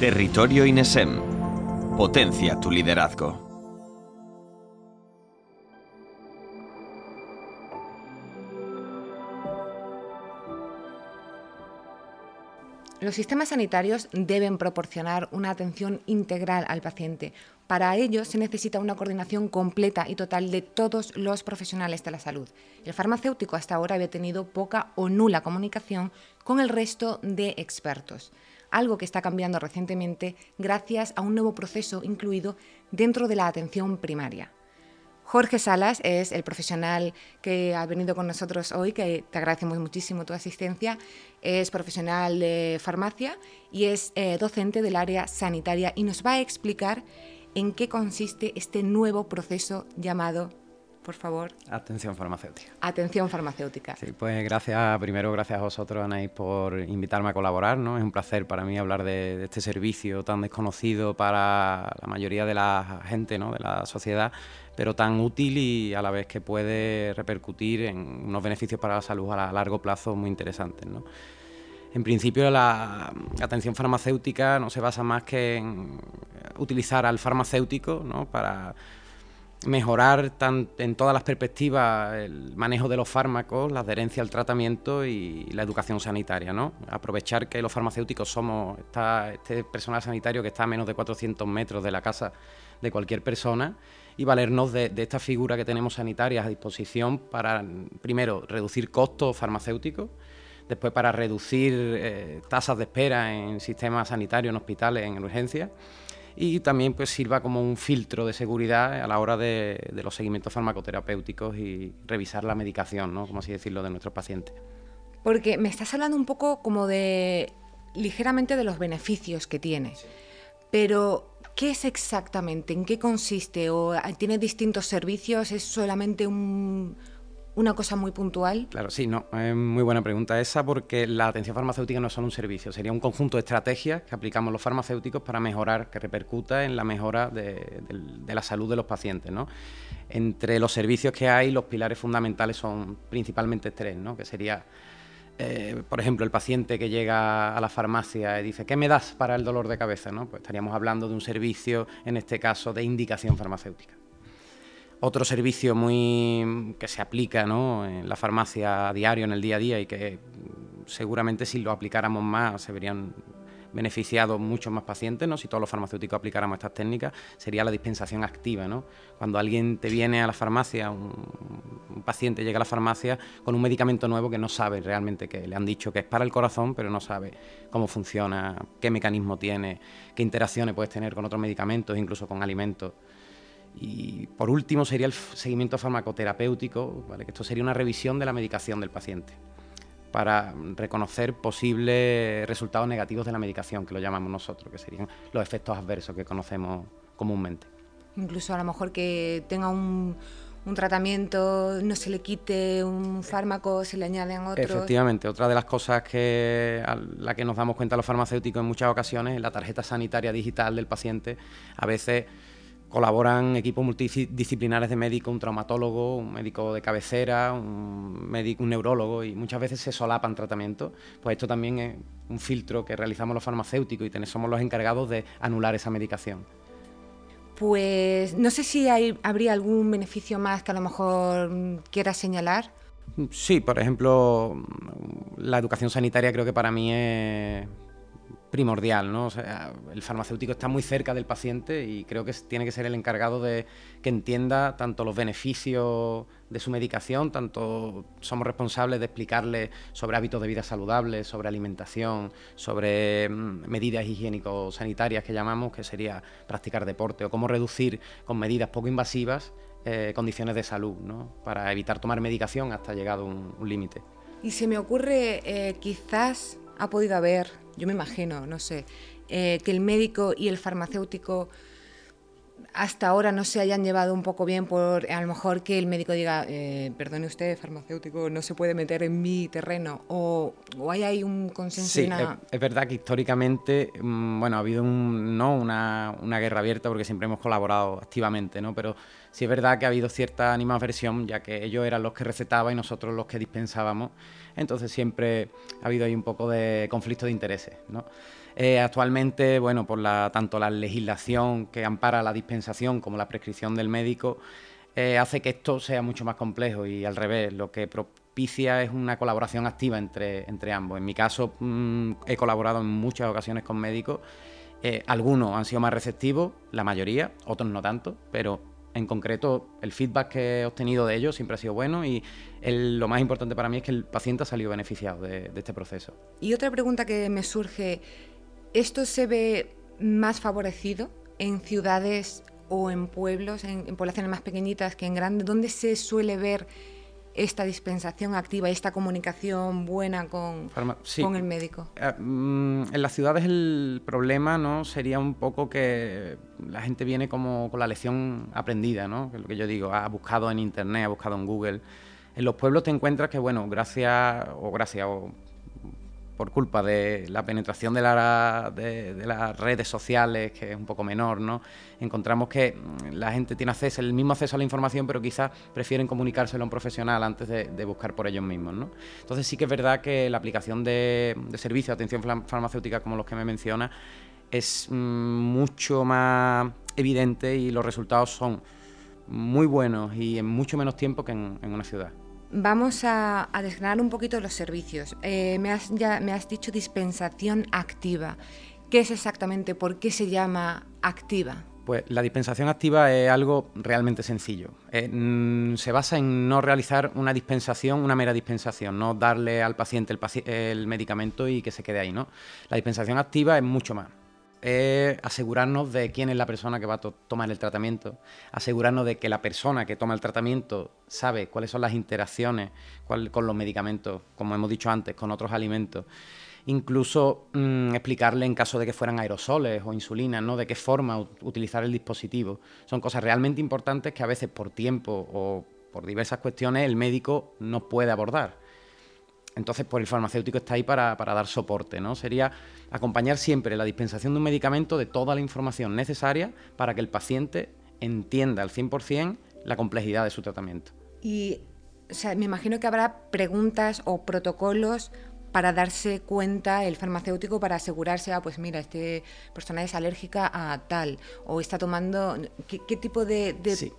Territorio INESEM. Potencia tu liderazgo. Los sistemas sanitarios deben proporcionar una atención integral al paciente. Para ello se necesita una coordinación completa y total de todos los profesionales de la salud. El farmacéutico hasta ahora había tenido poca o nula comunicación con el resto de expertos, algo que está cambiando recientemente gracias a un nuevo proceso incluido dentro de la atención primaria. Jorge Salas es el profesional que ha venido con nosotros hoy, que te agradecemos muchísimo tu asistencia. Es profesional de farmacia y es eh, docente del área sanitaria y nos va a explicar en qué consiste este nuevo proceso llamado por favor. Atención farmacéutica. Atención farmacéutica. Sí, pues gracias, primero gracias a vosotros, Anaís, por invitarme a colaborar, ¿no? Es un placer para mí hablar de, de, este servicio tan desconocido para la mayoría de la gente, ¿no? De la sociedad, pero tan útil y a la vez que puede repercutir en unos beneficios para la salud a largo plazo muy interesantes. ¿no? En principio la atención farmacéutica no se basa más que en utilizar al farmacéutico ¿no? para mejorar en todas las perspectivas el manejo de los fármacos, la adherencia al tratamiento y la educación sanitaria. ¿no? Aprovechar que los farmacéuticos somos este personal sanitario que está a menos de 400 metros de la casa de cualquier persona y valernos de, esta figura que tenemos sanitarias a disposición para, primero, reducir costos farmacéuticos, después para reducir eh, tasas de espera en sistemas sanitarios, en hospitales, en urgencias, y también pues sirva como un filtro de seguridad a la hora de, los seguimientos farmacoterapéuticos y revisar la medicación, ¿no? como así decirlo, de nuestros pacientes. Porque me estás hablando un poco como de ligeramente de los beneficios que tiene, pero ¿Qué es exactamente? ¿En qué consiste? ¿O tiene distintos servicios? ¿Es solamente una cosa muy puntual? Claro, sí, no, es muy buena pregunta esa porque la atención farmacéutica no es solo un servicio, sería un conjunto de estrategias que aplicamos los farmacéuticos para mejorar, que repercuta en la mejora de, la salud de los pacientes. ¿no? Entre los servicios que hay, los pilares fundamentales son principalmente tres, ¿no? que sería eh, por ejemplo, el paciente que llega a la farmacia y dice, ¿qué me das para el dolor de cabeza? ¿no? Pues estaríamos hablando de un servicio, en este caso, de indicación farmacéutica. Otro servicio muy que se aplica en la farmacia a diario, en el día a día, y que seguramente si lo aplicáramos más se verían beneficiado muchos más pacientes, ¿no? si todos los farmacéuticos aplicáramos estas técnicas, sería la dispensación activa. ¿no? Cuando alguien te viene a la farmacia, un, paciente llega a la farmacia con un medicamento nuevo que no sabe realmente que le han dicho que es para el corazón, pero no sabe cómo funciona, qué mecanismo tiene, qué interacciones puedes tener con otros medicamentos, incluso con alimentos. Y por último sería el seguimiento farmacoterapéutico, ¿vale? que esto sería una revisión de la medicación del paciente para reconocer posibles resultados negativos de la medicación, que lo llamamos nosotros, que serían los efectos adversos que conocemos comúnmente. Incluso a lo mejor que tenga un, tratamiento, no se le quite un fármaco, se le añaden otros. Efectivamente, otra de las cosas que a la que nos damos cuenta los farmacéuticos en muchas ocasiones es la tarjeta sanitaria digital del paciente. A veces Colaboran equipos multidisciplinares de médicos, un traumatólogo, un médico de cabecera, un, médico, un neurólogo y muchas veces se solapan tratamientos. Pues esto también es un filtro que realizamos los farmacéuticos y somos los encargados de anular esa medicación. Pues no sé si hay, habría algún beneficio más que a lo mejor quieras señalar. Sí, por ejemplo, la educación sanitaria creo que para mí es primordial, ¿no? el farmacéutico está muy cerca del paciente y creo que tiene que ser el encargado de que entienda tanto los beneficios de su medicación, tanto somos responsables de explicarle sobre hábitos de vida saludables, sobre alimentación, sobre mm, medidas higiénico-sanitarias que llamamos, que sería practicar deporte o cómo reducir con medidas poco invasivas eh, condiciones de salud, ¿no? Para evitar tomar medicación hasta llegado un, un límite. Y se me ocurre, eh, quizás ha podido haber yo me imagino, no sé, eh, que el médico y el farmacéutico hasta ahora no se hayan llevado un poco bien por a lo mejor que el médico diga, eh, perdone usted, farmacéutico, no se puede meter en mi terreno, o, hay ahí un consenso. Sí, es, verdad que históricamente, mm, bueno, ha habido un, no una, una, guerra abierta porque siempre hemos colaborado activamente, ¿no? Pero sí es verdad que ha habido cierta animadversión, ya que ellos eran los que recetaban y nosotros los que dispensábamos, entonces siempre ha habido ahí un poco de conflicto de intereses, ¿no? Eh, actualmente, bueno, por tanto la legislación que ampara la dispensación como la prescripción del médico, eh, hace que esto sea mucho más complejo y al revés, lo que propicia es una colaboración activa entre, entre ambos. En mi caso, mm, he colaborado en muchas ocasiones con médicos. Eh, algunos han sido más receptivos, la mayoría, otros no tanto, pero en concreto el feedback que he obtenido de ellos siempre ha sido bueno y lo más importante para mí es que el paciente ha salido beneficiado de este proceso. Y otra pregunta que me surge, esto se ve más favorecido en ciudades o en pueblos, en, poblaciones más pequeñitas que en grandes, ¿dónde se suele ver esta dispensación activa, esta comunicación buena con, con el médico? Eh, mm, en las ciudades el problema no sería un poco que la gente viene como con la lección aprendida, ¿no? que es lo que yo digo, ha buscado en internet, ha buscado en Google. En los pueblos te encuentras que, bueno, gracias o gracias o por culpa de la penetración de, las redes sociales, que es un poco menor, ¿no? encontramos que mm, la gente tiene acceso, el mismo acceso a la información, pero quizás prefieren comunicárselo a un profesional antes de, buscar por ellos mismos. ¿no? Entonces sí que es verdad que la aplicación de, servicios de atención farmacéutica como los que me menciona es mm, mucho más evidente y los resultados son muy buenos y en mucho menos tiempo que en una ciudad. Vamos a, a un poquito los servicios. Eh, me, has, ya, me has dicho dispensación activa. ¿Qué es exactamente? ¿Por qué se llama activa? Pues la dispensación activa es algo realmente sencillo. Eh, mm, se basa en no realizar una dispensación, una mera dispensación, no darle al paciente el, el medicamento y que se quede ahí, ¿no? La dispensación activa es mucho más es asegurarnos de quién es la persona que va a tomar el tratamiento, asegurarnos de que la persona que toma el tratamiento sabe cuáles son las interacciones con los medicamentos, como hemos dicho antes, con otros alimentos. Incluso mm, explicarle en caso de que fueran aerosoles o insulinas, ¿no? De qué forma utilizar el dispositivo. Son cosas realmente importantes que a veces por tiempo o por diversas cuestiones el médico no puede abordar. Entonces, pues el farmacéutico está ahí para, dar soporte, ¿no? Sería acompañar siempre la dispensación de un medicamento de toda la información necesaria para que el paciente entienda al 100% la complejidad de su tratamiento. Y me imagino que habrá preguntas o protocolos para darse cuenta el farmacéutico para asegurarse, ah, pues mira, este persona es alérgica a tal, o está tomando, ¿qué, tipo de,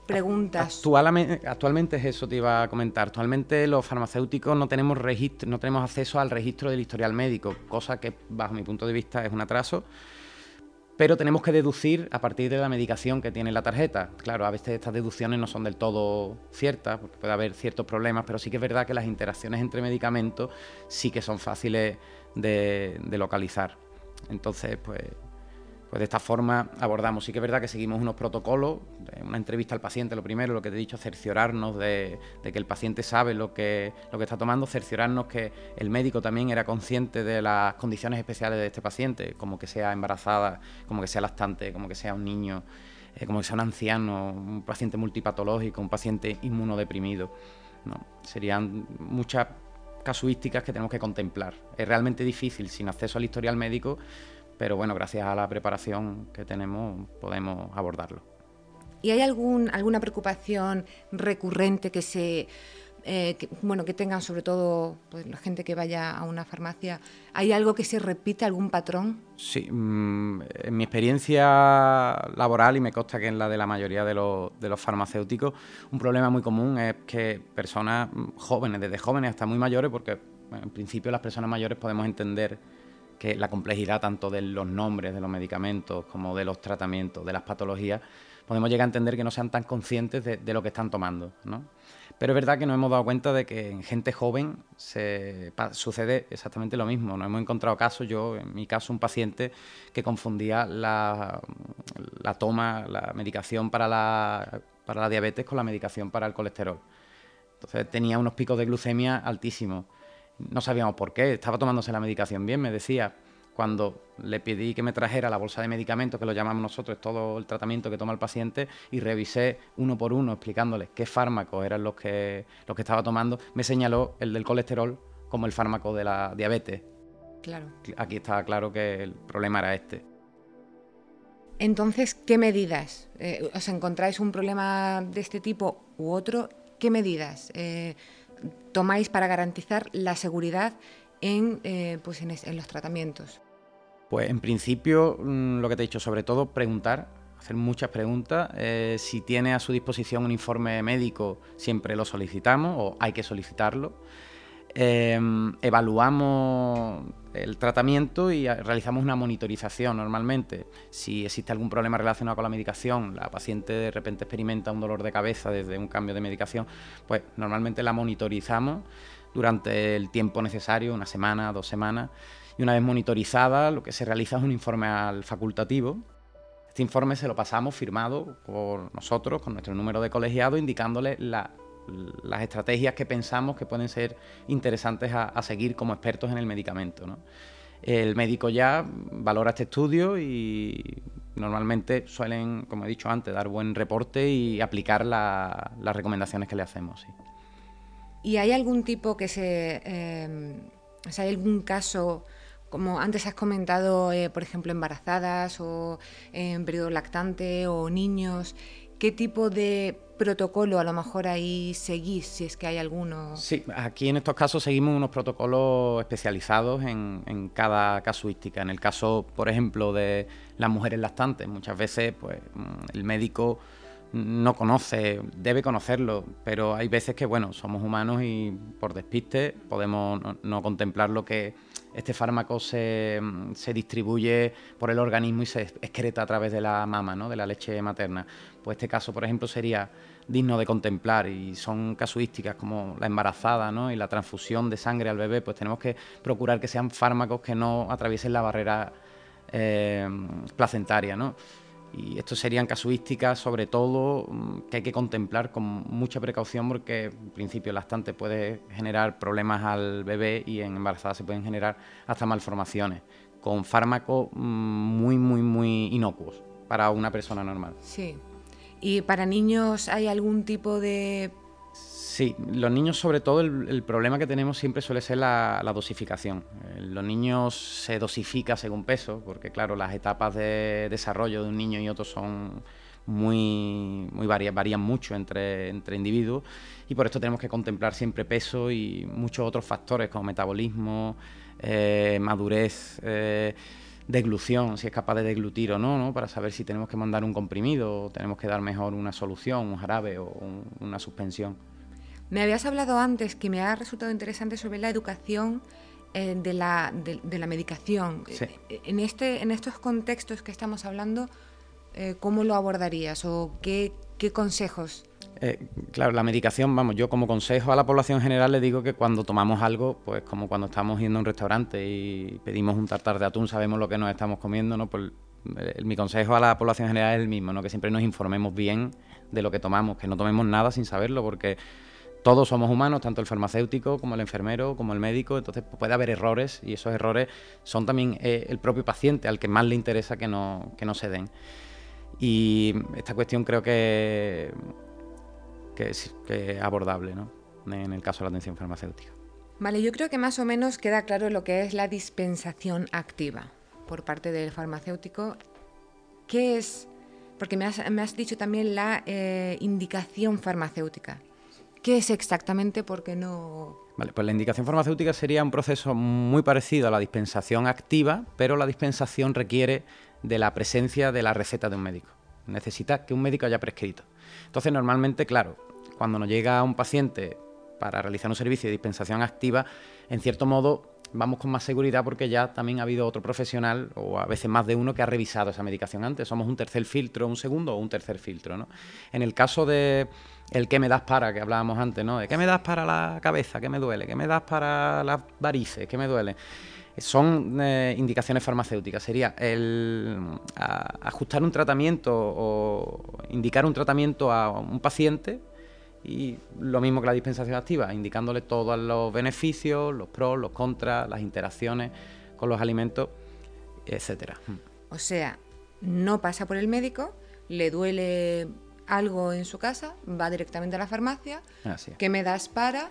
preguntas? Actualmente, actualmente es eso, te iba a comentar, actualmente los farmacéuticos no tenemos, registro, no tenemos acceso al registro del historial médico, cosa que bajo mi punto de vista es un atraso pero tenemos que deducir a partir de la medicación que tiene la tarjeta. Claro, a veces estas deducciones no son del todo ciertas, porque puede haber ciertos problemas, pero sí que es verdad que las interacciones entre medicamentos sí que son fáciles de, de localizar. Entonces, pues pues de esta forma abordamos. Sí que es verdad que seguimos unos protocolos, una entrevista al paciente, lo primero, lo que te he dicho, cerciorarnos de, que el paciente sabe lo que, lo que está tomando, cerciorarnos que el médico también era consciente de las condiciones especiales de este paciente, como que sea embarazada, como que sea lactante, como que sea un niño, eh, como que sea un anciano, un paciente multipatológico, un paciente inmunodeprimido. ¿no? Serían muchas casuísticas que tenemos que contemplar. Es realmente difícil, sin acceso al historial médico, pero bueno, gracias a la preparación que tenemos podemos abordarlo. ¿Y hay algún, alguna preocupación recurrente que se eh, bueno que tengan sobre todo pues, la gente que vaya a una farmacia? ¿Hay algo que se repite, algún patrón? Sí, mm, en mi experiencia laboral y me consta que en la de la mayoría de los, de los farmacéuticos, un problema muy común es que personas jóvenes, desde jóvenes hasta muy mayores, porque en principio las personas mayores podemos entender que la complejidad tanto de los nombres de los medicamentos como de los tratamientos, de las patologías, podemos llegar a entender que no sean tan conscientes de, lo que están tomando. ¿no? Pero es verdad que nos hemos dado cuenta de que en gente joven se, sucede exactamente lo mismo. Nos hemos encontrado casos, yo en mi caso, un paciente que confundía la, la toma, la medicación para la, para la diabetes con la medicación para el colesterol. Entonces tenía unos picos de glucemia altísimos no sabíamos por qué, estaba tomándose la medicación bien, me decía, cuando le pedí que me trajera la bolsa de medicamentos, que lo llamamos nosotros, todo el tratamiento que toma el paciente, y revisé uno por uno explicándole qué fármacos eran los que, los que estaba tomando, me señaló el del colesterol como el fármaco de la diabetes. Claro. Aquí estaba claro que el problema era este. Entonces, ¿qué medidas? Eh, ¿Os encontráis un problema de este tipo u otro? ¿Qué medidas eh, tomáis para garantizar la seguridad en, eh, pues en, los tratamientos? Pues en principio, mm, lo que te he dicho, sobre todo preguntar, hacer muchas preguntas. si tiene a su disposición un informe médico, siempre lo solicitamos o hay que solicitarlo. Em, evaluamos el tratamiento y realizamos una monitorización normalmente. Si existe algún problema relacionado con la medicación, la paciente de repente experimenta un dolor de cabeza desde un cambio de medicación, pues normalmente la monitorizamos durante el tiempo necesario, una semana, dos semanas, y una vez monitorizada lo que se realiza es un informe al facultativo. Este informe se lo pasamos firmado por nosotros, con nuestro número de colegiado, indicándole la las estrategias que pensamos que pueden ser interesantes a, seguir como expertos en el medicamento. El médico ya valora este estudio y normalmente suelen, como he dicho antes, dar buen reporte y aplicar las recomendaciones que le hacemos. ¿Y hay algún tipo que se... Eh, hay algún caso como antes has comentado, eh, por ejemplo, embarazadas o en periodo lactante o niños, ¿qué tipo de protocolo a lo mejor ahí seguís, si es que hay alguno? Sí, aquí en estos casos seguimos unos protocolos especializados en, cada casuística. En el caso, por ejemplo, de las mujeres lactantes, muchas veces pues, mm, el médico no conoce, debe conocerlo, pero hay veces que, bueno, somos humanos y por despiste podemos no contemplar lo que este fármaco se, se, distribuye por el organismo y se excreta a través de la mama, ¿no? de la leche materna. Pues este caso, por ejemplo, sería digno de contemplar y son casuísticas como la embarazada ¿no? y la transfusión de sangre al bebé, pues tenemos que procurar que sean fármacos que no atraviesen la barrera eh, placentaria. ¿no? Y esto serían casuísticas, sobre todo, mm, que hay que contemplar con mucha precaución porque, en principio, el lactante puede generar problemas al bebé y en embarazada se pueden generar hasta malformaciones, con fármacos mm, muy, muy, muy inocuos para una persona normal. Sí. ¿Y para niños hay algún tipo de Sí, los niños sobre todo el, problema que tenemos siempre suele ser la, dosificación. Eh, los niños se dosifica según peso, porque claro, las etapas de desarrollo de un niño y otro son muy, muy varían mucho entre, entre individuos y por esto tenemos que contemplar siempre peso y muchos otros factores como metabolismo, eh, madurez. Eh, deglución, si es capaz de deglutir o no, ¿no? para saber si tenemos que mandar un comprimido o tenemos que dar mejor una solución, un jarabe o una suspensión. Me habías hablado antes que me ha resultado interesante sobre la educación eh, de, la, de, la, medicación. Eh, en, este, en estos contextos que estamos hablando, eh, ¿cómo lo abordarías o qué, qué consejos? claro, la medicación, vamos, yo como consejo a la población general le digo que cuando tomamos algo, pues como cuando estamos yendo a un restaurante y pedimos un tartar de atún, sabemos lo que nos estamos comiendo, ¿no? Pues mi consejo a la población general es el mismo, ¿no? Que siempre nos informemos bien de lo que tomamos, que no tomemos nada sin saberlo, porque todos somos humanos, tanto el farmacéutico como el enfermero, como el médico, entonces puede haber errores y esos errores son también eh, el propio paciente al que más le interesa que no, que no se den. Y esta cuestión creo que, es, abordable ¿no? en el caso de la atención farmacéutica. Vale, yo creo que más o menos queda claro lo que es la dispensación activa por parte del farmacéutico. ¿Qué es? Porque me has, dicho también la eh, indicación farmacéutica. ¿Qué es exactamente? Porque no... Vale, pues la indicación farmacéutica sería un proceso muy parecido a la dispensación activa, pero la dispensación requiere de la presencia de la receta de un médico. Necesita que un médico haya prescrito. Entonces, normalmente, claro, cuando nos llega un paciente para realizar un servicio de dispensación activa, en cierto modo vamos con más seguridad porque ya también ha habido otro profesional o a veces más de uno que ha revisado esa medicación antes. Somos un tercer filtro, un segundo o un tercer filtro. ¿no? En el caso de el que me das para, que hablábamos antes, ¿no? Qué me das para la cabeza, qué me duele, qué me das para las varices, qué me duele. Son eh, indicaciones farmacéuticas. Sería el ajustar un tratamiento o indicar un tratamiento a un paciente y lo mismo que la dispensación activa, indicándole todos los beneficios, los pros, los contras, las interacciones con los alimentos etcétera. O sea, no pasa por el médico, le duele algo en su casa, va directamente a la farmacia, ¿qué me das para?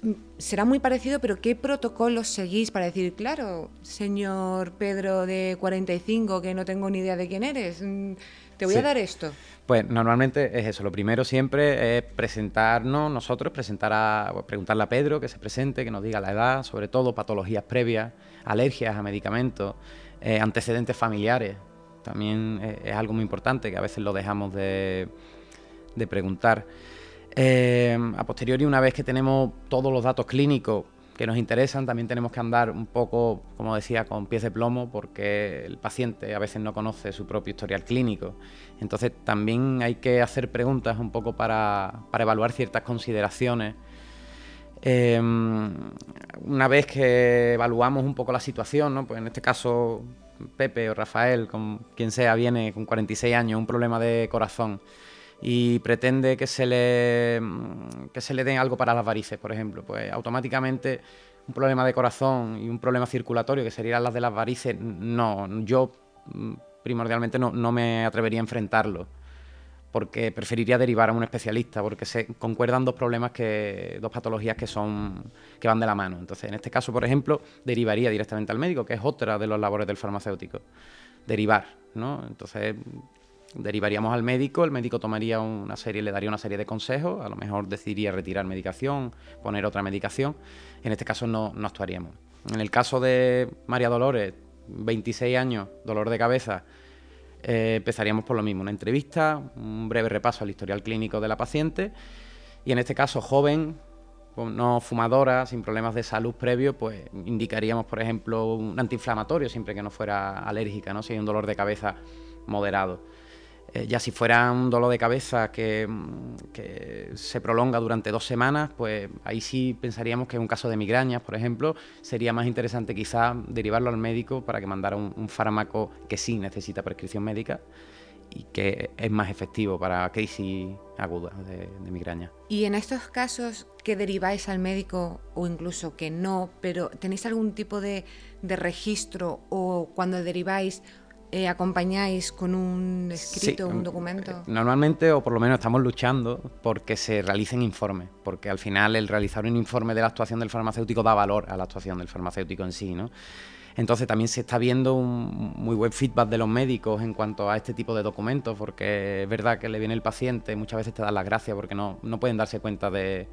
Mm, será muy parecido, pero ¿qué protocolos seguís para decir, claro, señor Pedro de 45, que no tengo ni idea de quién eres, mm, te voy a dar esto? Pues normalmente es eso. Lo primero siempre es presentarnos nosotros, presentar a, preguntarle a Pedro que se presente, que nos diga la edad, sobre todo patologías previas, alergias a medicamentos, eh, antecedentes familiares. También es, algo muy importante que a veces lo dejamos de, preguntar. Eh, a posteriori, una vez que tenemos todos los datos clínicos que nos interesan, también tenemos que andar un poco, como decía, con pies de plomo, porque el paciente a veces no conoce su propio historial clínico. Entonces también hay que hacer preguntas un poco para, evaluar ciertas consideraciones. Em, una vez que evaluamos un poco la situación, ¿no? pues en este caso Pepe o Rafael, con quien sea, viene con 46 años, un problema de corazón y pretende que se le, que se le den algo para las varices, por ejemplo, pues automáticamente un problema de corazón y un problema circulatorio, que serían las de las varices, no, yo mm, primordialmente no, no me atrevería a enfrentarlo porque preferiría derivar a un especialista, porque se concuerdan dos problemas que, dos patologías que son, que van de la mano. Entonces, en este caso, por ejemplo, derivaría directamente al médico, que es otra de los labores del farmacéutico. Derivar, ¿no? Entonces, derivaríamos al médico, el médico tomaría una serie, le daría una serie de consejos, a lo mejor decidiría retirar medicación, poner otra medicación. En este caso no, no actuaríamos. En el caso de María Dolores, 26 años, dolor de cabeza, eh, empezaríamos por lo mismo, una entrevista, un breve repaso al historial clínico de la paciente y en este caso joven, no fumadora, sin problemas de salud previos, pues indicaríamos, por ejemplo, un antiinflamatorio siempre que no fuera alérgica, ¿no? si hay un dolor de cabeza moderado. Eh, ya si fuera un dolor de cabeza que, se prolonga durante dos semanas, pues ahí sí pensaríamos que en un caso de migrañas, por ejemplo, sería más interesante quizá derivarlo al médico para que mandara un, fármaco que sí necesita prescripción médica y que es más efectivo para crisis agudas de, migraña. Y en estos casos que deriváis al médico o incluso que no, pero ¿tenéis algún tipo de, de registro o cuando deriváis eh, acompañáis con un escrito, un documento? Eh, normalmente, o por lo menos estamos luchando porque se realicen informes, porque al final el realizar un informe de la actuación del farmacéutico da valor a la actuación del farmacéutico en sí, ¿no? Entonces también se está viendo un muy buen feedback de los médicos en cuanto a este tipo de documentos, porque es verdad que le viene el paciente, muchas veces te dan las gracias porque no, no pueden darse cuenta de,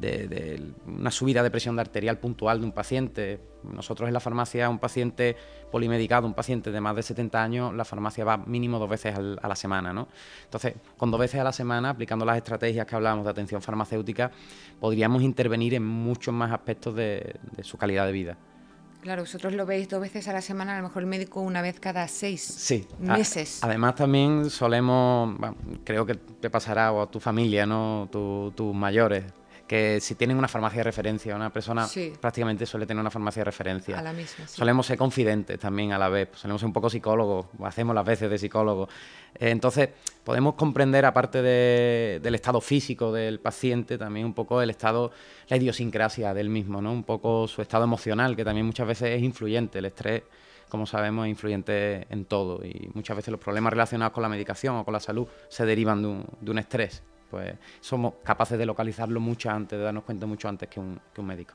de, una subida de presión arterial puntual de un paciente. Nosotros en la farmacia, un paciente polimedicado, un paciente de más de 70 años, la farmacia va mínimo dos veces a la semana. ¿no? Entonces, con dos veces a la semana, aplicando las estrategias que hablamos de atención farmacéutica, podríamos intervenir en muchos más aspectos de, su calidad de vida. Claro, vosotros lo veis dos veces a la semana, a lo mejor el médico una vez cada seis sí. meses. además también solemos, creo que te pasará o a tu familia, ¿no? tus mayores, que si tienen una farmacia de referencia, una persona prácticamente suele tener una farmacia de referencia. A la misma, Solemos ser confidentes también a la vez, solemos ser un poco psicólogos, hacemos las veces de psicólogos. Eh, entonces, podemos comprender, aparte del estado físico del paciente, también un poco el estado, la idiosincrasia del mismo, ¿no? Un poco su estado emocional, que también muchas veces es influyente. El estrés, como sabemos, es influyente en todo y muchas veces los problemas relacionados con la medicación o con la salud se derivan de un estrés pues somos capaces de localizarlo mucho antes, de darnos cuenta mucho antes que un, médico.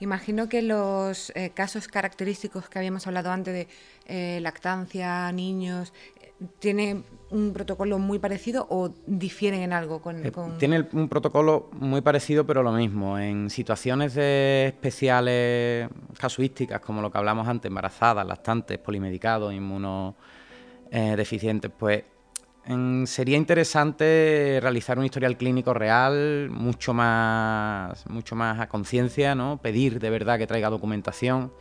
Imagino que los eh, casos característicos que habíamos hablado antes de eh, lactancia, niños, ¿tiene un protocolo muy parecido o difieren en algo? Con, eh, Tiene un protocolo muy parecido, pero lo mismo. En situaciones especiales casuísticas, como lo que hablamos antes, embarazadas, lactantes, polimedicados, inmunodeficientes, pues sería interesante realizar un historial clínico real, mucho más, mucho más a conciencia, ¿no? Pedir de verdad que traiga documentación,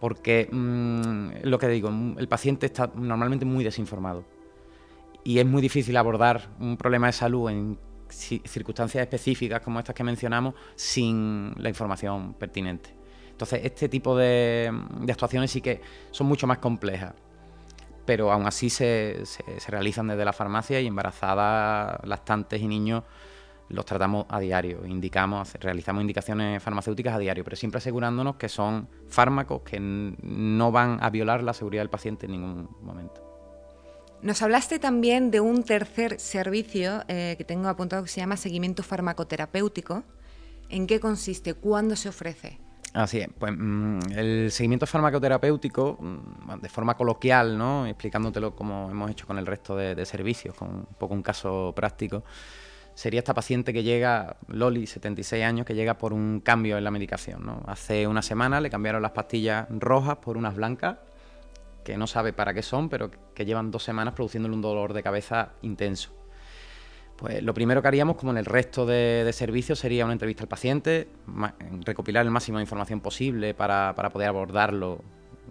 porque mm, lo que digo, el paciente está normalmente muy desinformado y es muy difícil abordar un problema de salud en circunstancias específicas como estas que mencionamos sin la información pertinente. Entonces, este tipo de actuaciones sí que son mucho más complejas pero aún así se, realizan desde la farmacia y embarazadas, lactantes y niños los tratamos a diario, indicamos, realizamos indicaciones farmacéuticas a diario, pero siempre asegurándonos que son fármacos que no van a violar la seguridad del paciente en ningún momento. Nos hablaste también de un tercer servicio eh, que tengo apuntado que se llama seguimiento farmacoterapéutico. ¿En qué consiste? ¿Cuándo se ofrece? Así es, pues mm, el seguimiento farmacoterapéutico, mm, de forma coloquial, ¿no? explicándotelo como hemos hecho con el resto de, servicios, con un poco un caso práctico, sería esta paciente que llega, Loli, 76 años, que llega por un cambio en la medicación. ¿no? Hace una semana le cambiaron las pastillas rojas por unas blancas, que no sabe para qué son, pero que llevan dos semanas produciéndole un dolor de cabeza intenso. Pues lo primero que haríamos, como en el resto de, servicios, sería una entrevista al paciente, recopilar el máximo de información posible para, poder abordarlo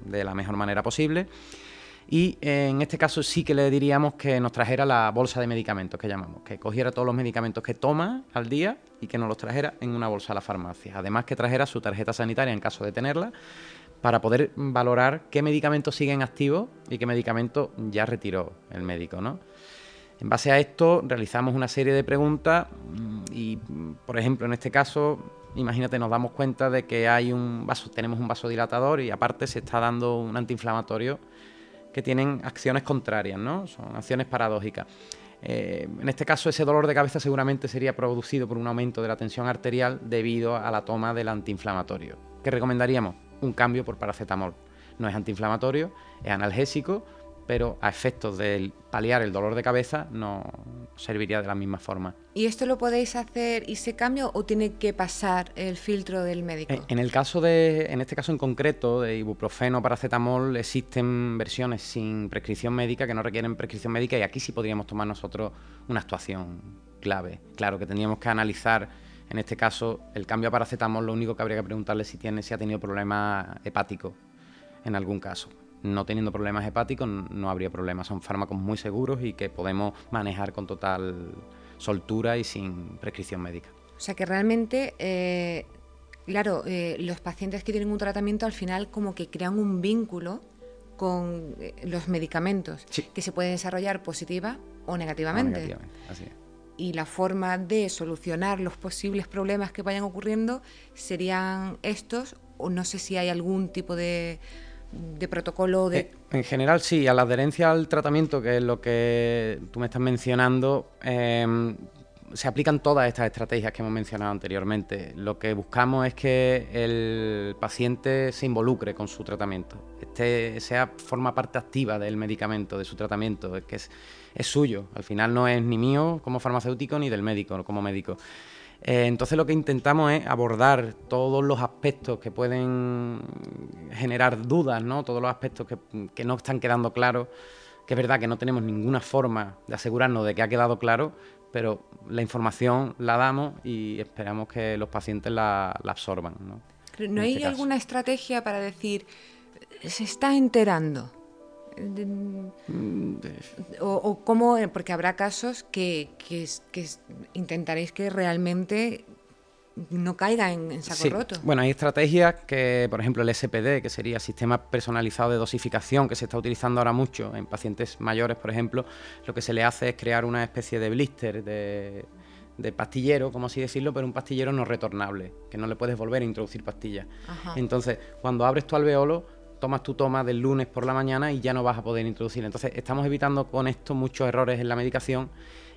de la mejor manera posible. Y en este caso sí que le diríamos que nos trajera la bolsa de medicamentos que llamamos, que cogiera todos los medicamentos que toma al día y que nos los trajera en una bolsa a la farmacia. Además que trajera su tarjeta sanitaria en caso de tenerla para poder valorar qué medicamentos siguen activos y qué medicamentos ya retiró el médico, ¿no? En base a esto realizamos una serie de preguntas y, por ejemplo, en este caso, imagínate, nos damos cuenta de que hay un vaso, tenemos un vasodilatador y aparte se está dando un antiinflamatorio que tienen acciones contrarias, ¿no? Son acciones paradójicas. Eh, en este caso, ese dolor de cabeza seguramente sería producido por un aumento de la tensión arterial debido a la toma del antiinflamatorio. ¿Qué recomendaríamos? Un cambio por paracetamol. No es antiinflamatorio, es analgésico pero a efectos de paliar el dolor de cabeza no serviría de la misma forma. ¿Y esto lo podéis hacer y se cambia o tiene que pasar el filtro del médico? En el caso de, en este caso en concreto, de ibuprofeno, paracetamol, existen versiones sin prescripción médica que no requieren prescripción médica y aquí sí podríamos tomar nosotros una actuación clave. Claro que tendríamos que analizar en este caso el cambio a paracetamol, lo único que habría que preguntarle si tiene, si ha tenido problemas hepáticos en algún caso no teniendo problemas hepáticos no habría problemas. Son fármacos muy seguros y que podemos manejar con total soltura y sin prescripción médica. O sea que realmente, eh, claro, eh, los pacientes que tienen un tratamiento al final como que crean un vínculo con eh, los medicamentos que se pueden desarrollar positiva o negativamente. Y la forma de solucionar los posibles problemas que vayan ocurriendo serían estos, o no sé si hay algún tipo de, de protocolo de... Eh, en general sí, a la adherencia al tratamiento, que es lo que tú me estás mencionando, em, se aplican todas estas estrategias que hemos mencionado anteriormente. Lo que buscamos es que el paciente se involucre con su tratamiento, este sea forma parte activa del medicamento, de su tratamiento, que es, es suyo. Al final no es ni mío como farmacéutico ni del médico como médico. Eh, entonces lo que intentamos es abordar todos los aspectos que pueden generar dudas, ¿no? todos los aspectos que, no están quedando claros, que es verdad que no tenemos ninguna forma de asegurarnos de que ha quedado claro, pero la información la damos y esperamos que los pacientes la, absorban. ¿No, ¿No hay este alguna estrategia para decir, se está enterando? O, cómo, porque habrá casos que, intentaréis que realmente no caiga en, saco roto. Bueno, hay estrategias que, por ejemplo, el SPD, que sería Sistema Personalizado de Dosificación, que se está utilizando ahora mucho en pacientes mayores, por ejemplo, lo que se le hace es crear una especie de blister, de, pastillero, como así decirlo, pero un pastillero no retornable, que no le puedes volver a introducir pastillas. Entonces, cuando abres tu alveolo, tomas tu toma del lunes por la mañana y ya no vas a poder introducir. Entonces, estamos evitando con esto muchos errores en la medicación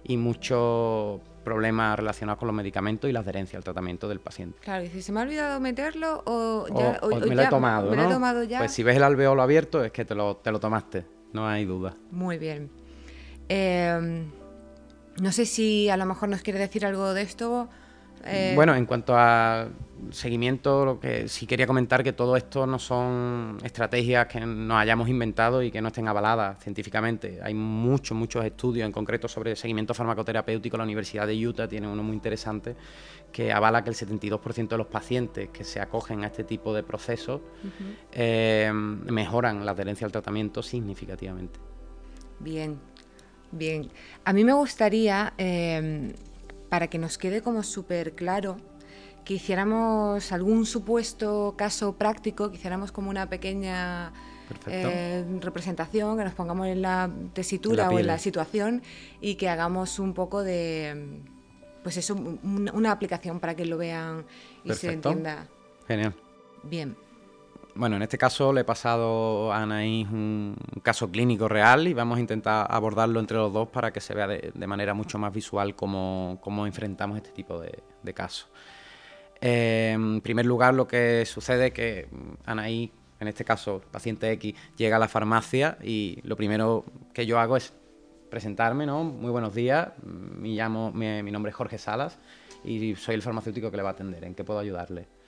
y muchos problemas relacionados con los medicamentos y la adherencia al tratamiento del paciente. Claro, y si se me ha olvidado meterlo o, ya, me lo he tomado, ¿no? Pues si ves el alveolo abierto es que te lo, te lo tomaste, no hay duda. Muy bien. Em, no sé si a lo mejor nos quiere decir algo de esto. Eh, bueno, en cuanto a seguimiento, lo que sí quería comentar que todo esto no son estrategias que nos hayamos inventado y que no estén avaladas científicamente. Hay muchos, muchos estudios en concreto sobre seguimiento farmacoterapéutico. La Universidad de Utah tiene uno muy interesante que avala que el 72% de los pacientes que se acogen a este tipo de procesos eh, mejoran la adherencia al tratamiento significativamente. Bien, bien. A mí me gustaría... Eh, para que nos quede como súper claro que hiciéramos algún supuesto caso práctico, que hiciéramos como una pequeña eh, representación, que nos pongamos en la tesitura o en la situación y que hagamos un poco de, pues eso, una aplicación para que lo vean y se entienda. Genial. Bien. Bueno, en este caso le he pasado a Anaís un caso clínico real y vamos a intentar abordarlo entre los dos para que se vea de, manera mucho más visual cómo, enfrentamos este tipo de, casos. Eh, en primer lugar, lo que sucede es que Anaís, en este caso paciente X, llega a la farmacia y lo primero que yo hago es presentarme, ¿no? Muy buenos días, me llamo, mi nombre es Jorge Salas y soy el farmacéutico que le va a atender. ¿En qué puedo ayudarle?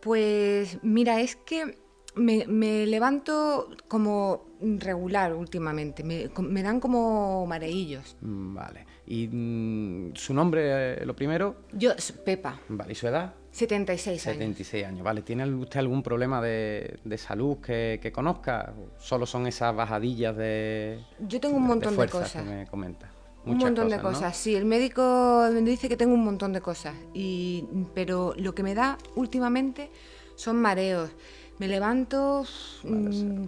Pues mira, es que me, levanto como regular últimamente, me, dan como mareillos. Mm, vale. ¿Y mm, su nombre, eh, lo primero? Yo, Pepa. Vale, ¿y su edad? 76 años. 76 años, vale. ¿Tiene usted algún problema de, salud que, conozca? ¿Solo son esas bajadillas de Yo tengo un montón de, cosas. que me comenta? Un montón de cosas, sí. El médico me dice que tengo un montón de cosas, y, pero lo que me da últimamente son mareos. Me levanto... Mm,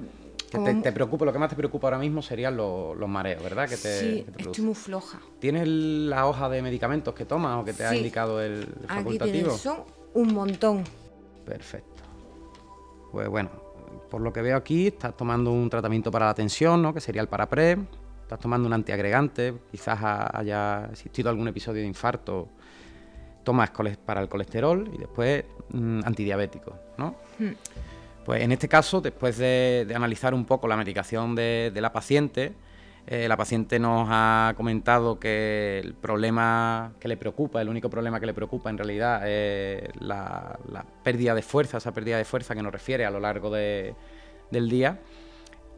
te, preocupa, lo que más te preocupa ahora mismo serían los, mareos, ¿verdad? Que te, sí, estoy muy floja. ¿Tienes la hoja de medicamentos que tomas o que te ha indicado el, facultativo? Aquí son un montón. Perfecto. Pues bueno, por lo que veo aquí, estás tomando un tratamiento para la tensión, ¿no? Que sería el Parapre estás tomando un antiagregante, quizás haya existido algún episodio de infarto, tomas para el colesterol y después mm, antidiabético, ¿no? Hmm. Pues en este caso, después de, analizar un poco la medicación de, la paciente, eh, la paciente nos ha comentado que el problema que le preocupa, el único problema que le preocupa en realidad es la, pérdida de fuerza, esa pérdida de fuerza que nos refiere a lo largo del día.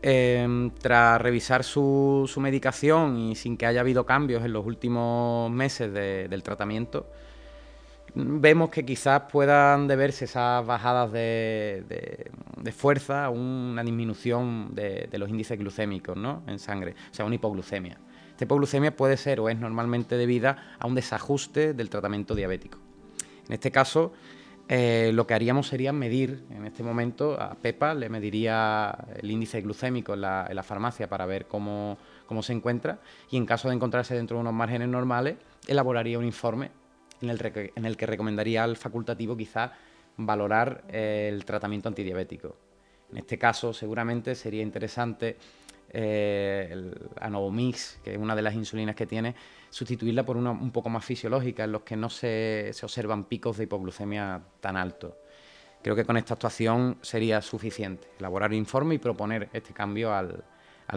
Em, tras revisar su, medicación y sin que haya habido cambios en los últimos meses del tratamiento, vemos que quizás puedan deberse esas bajadas de, fuerza a una disminución de, los índices glucémicos en sangre, o sea, una hipoglucemia. Esta hipoglucemia puede ser o es normalmente debida a un desajuste del tratamiento diabético. En este caso, eh, lo que haríamos sería medir en este momento a Pepa, le mediría el índice glucémico en la, farmacia para ver cómo, se encuentra y en caso de encontrarse dentro de unos márgenes normales, elaboraría un informe en el, en el que recomendaría al facultativo quizá valorar el tratamiento antidiabético. En este caso, seguramente sería interesante eh, el Anovomix, que es una de las insulinas que tiene, sustituirla por una un poco más fisiológica, en los que no se, observan picos de hipoglucemia tan altos. Creo que con esta actuación sería suficiente, elaborar un informe y proponer este cambio al,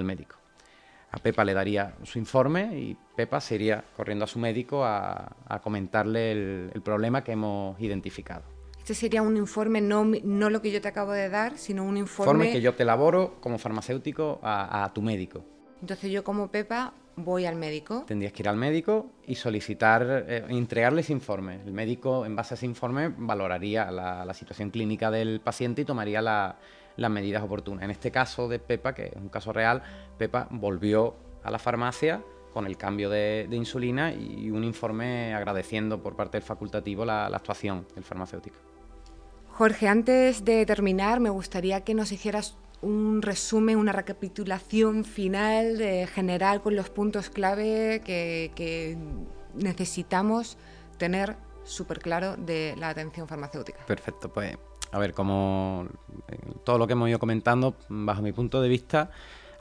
médico. A Pepa le daría su informe y Pepa se iría corriendo a su médico a, comentarle el problema que hemos identificado. Este sería un informe, no, no lo que yo te acabo de dar, sino un informe... Informe que yo te elaboro como farmacéutico a, tu médico. Entonces yo como Pepa voy al médico. Tendrías que ir al médico y solicitar, eh, entregarle ese informe. El médico, en base a ese informe, valoraría la, situación clínica del paciente y tomaría las medidas oportunas. En este caso de Pepa, que es un caso real, Pepa volvió a la farmacia con el cambio de, insulina y un informe agradeciendo por parte del facultativo la actuación del farmacéutico. Jorge, antes de terminar, me gustaría que nos hicieras un resumen, una recapitulación final de general con los puntos clave que, necesitamos tener súper claro de la atención farmacéutica. Perfecto, pues a ver, como eh, todo lo que hemos ido comentando, bajo mi punto de vista,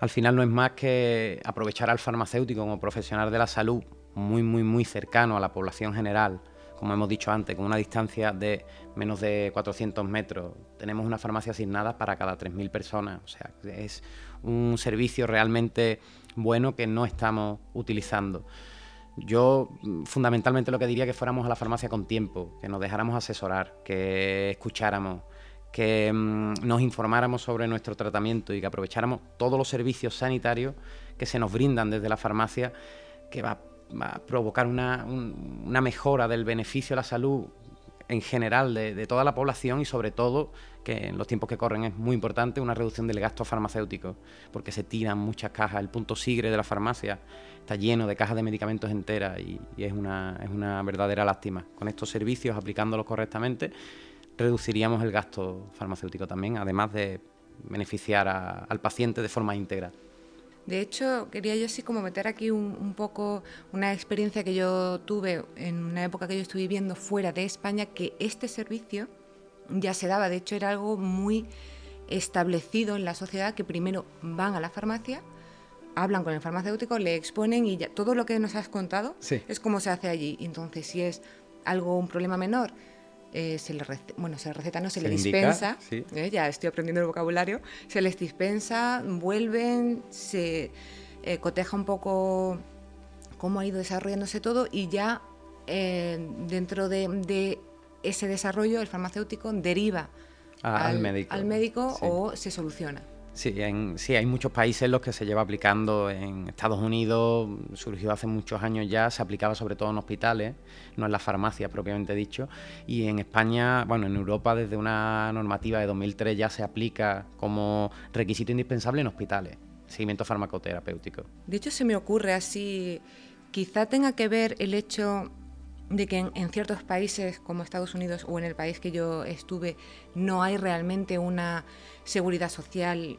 al final no es más que aprovechar al farmacéutico como profesional de la salud muy, muy, muy cercano a la población general como hemos dicho antes, con una distancia de menos de 400 metros. Tenemos una farmacia asignada para cada 3.000 personas. O sea, es un servicio realmente bueno que no estamos utilizando. Yo fundamentalmente lo que diría que fuéramos a la farmacia con tiempo, que nos dejáramos asesorar, que escucháramos, que mm, nos informáramos sobre nuestro tratamiento y que aprovecháramos todos los servicios sanitarios que se nos brindan desde la farmacia, que va va a provocar una, mejora del beneficio a la salud en general de, toda la población y sobre todo, que en los tiempos que corren es muy importante, una reducción del gasto farmacéutico, porque se tiran muchas cajas, el punto sigre de la farmacia está lleno de cajas de medicamentos enteras y, es, una, es, una, verdadera lástima. Con estos servicios, aplicándolos correctamente, reduciríamos el gasto farmacéutico también, además de beneficiar al paciente de forma íntegra. De hecho, quería yo así como meter aquí un, poco una experiencia que yo tuve en una época que yo estuve viviendo fuera de España, que este servicio ya se daba. De hecho, era algo muy establecido en la sociedad que primero van a la farmacia, hablan con el farmacéutico, le exponen y ya todo lo que nos has contado es como se hace allí. Entonces, si es algo, un problema menor, eh, se le bueno, se receta, no se, le dispensa, eh, ya estoy aprendiendo el vocabulario, se les dispensa, vuelven, se eh, coteja un poco cómo ha ido desarrollándose todo y ya dentro de, ese desarrollo el farmacéutico deriva al, médico, o se soluciona. Sí, en, sí, hay muchos países los que se lleva aplicando. En Estados Unidos surgió hace muchos años ya, se aplicaba sobre todo en hospitales, no en las farmacias propiamente dicho. Y en España, bueno, en Europa desde una normativa de 2003 ya se aplica como requisito indispensable en hospitales, seguimiento farmacoterapéutico. De hecho, se me ocurre así, quizá tenga que ver el hecho de que en, ciertos países como Estados Unidos o en el país que yo estuve no hay realmente una seguridad social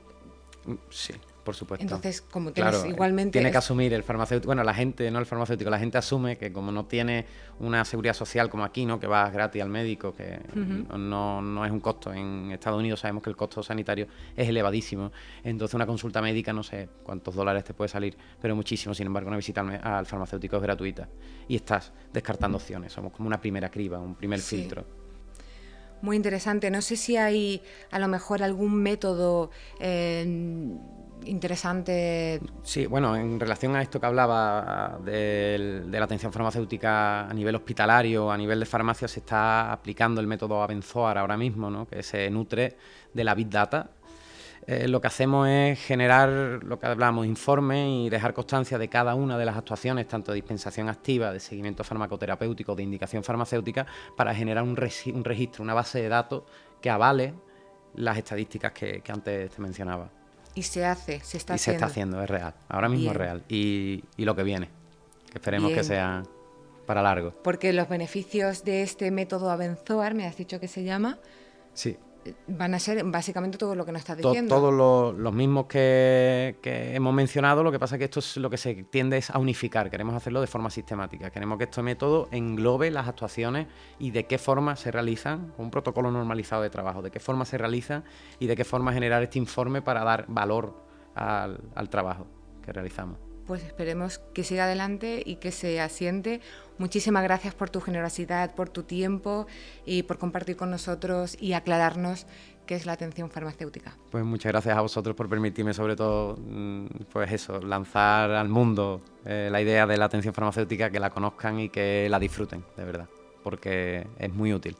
Sí, por supuesto. Entonces, como tienes igualmente... Tiene que asumir el farmacéutico, bueno, la gente, no el farmacéutico, la gente asume que como no tiene una seguridad social como aquí, ¿no? Que vas gratis al médico, que no, no, es un costo. En Estados Unidos sabemos que el costo sanitario es elevadísimo. Entonces una consulta médica, no sé cuántos dólares te puede salir, pero muchísimo. Sin embargo, una visita al, farmacéutico es gratuita. Y estás descartando opciones. Somos como una primera criba, un primer filtro. Muy interesante. No sé si hay a lo mejor algún método eh, interesante. Sí, bueno, en relación a esto que hablaba de, la atención farmacéutica a nivel hospitalario, a nivel de farmacia, se está aplicando el método Abenzoar ahora mismo, ¿no? que se nutre de la Big Data eh, lo que hacemos es generar, lo que hablamos, informes y dejar constancia de cada una de las actuaciones, tanto de dispensación activa, de seguimiento farmacoterapéutico, de indicación farmacéutica, para generar un, registro, una base de datos que avale las estadísticas que, antes te mencionaba. Y se hace, se está y se está haciendo, es real. Ahora mismo es real. Y, lo que viene, que esperemos que sea para largo. Porque los beneficios de este método Abenzoar, me has dicho que se llama, sí van a ser básicamente todo lo que nos estás diciendo. todos los, mismos que, hemos mencionado, lo que pasa es que esto es lo que se tiende es a unificar, queremos hacerlo de forma sistemática, queremos que este método englobe las actuaciones y de qué forma se realizan, un protocolo normalizado de trabajo, de qué forma se realiza y de qué forma generar este informe para dar valor al trabajo que realizamos pues esperemos que siga adelante y que se asiente. Muchísimas gracias por tu generosidad, por tu tiempo y por compartir con nosotros y aclararnos qué es la atención farmacéutica. Pues muchas gracias a vosotros por permitirme sobre todo, mm, pues eso, lanzar al mundo eh, la idea de la atención farmacéutica, que la conozcan y que la disfruten, de verdad, porque es muy útil.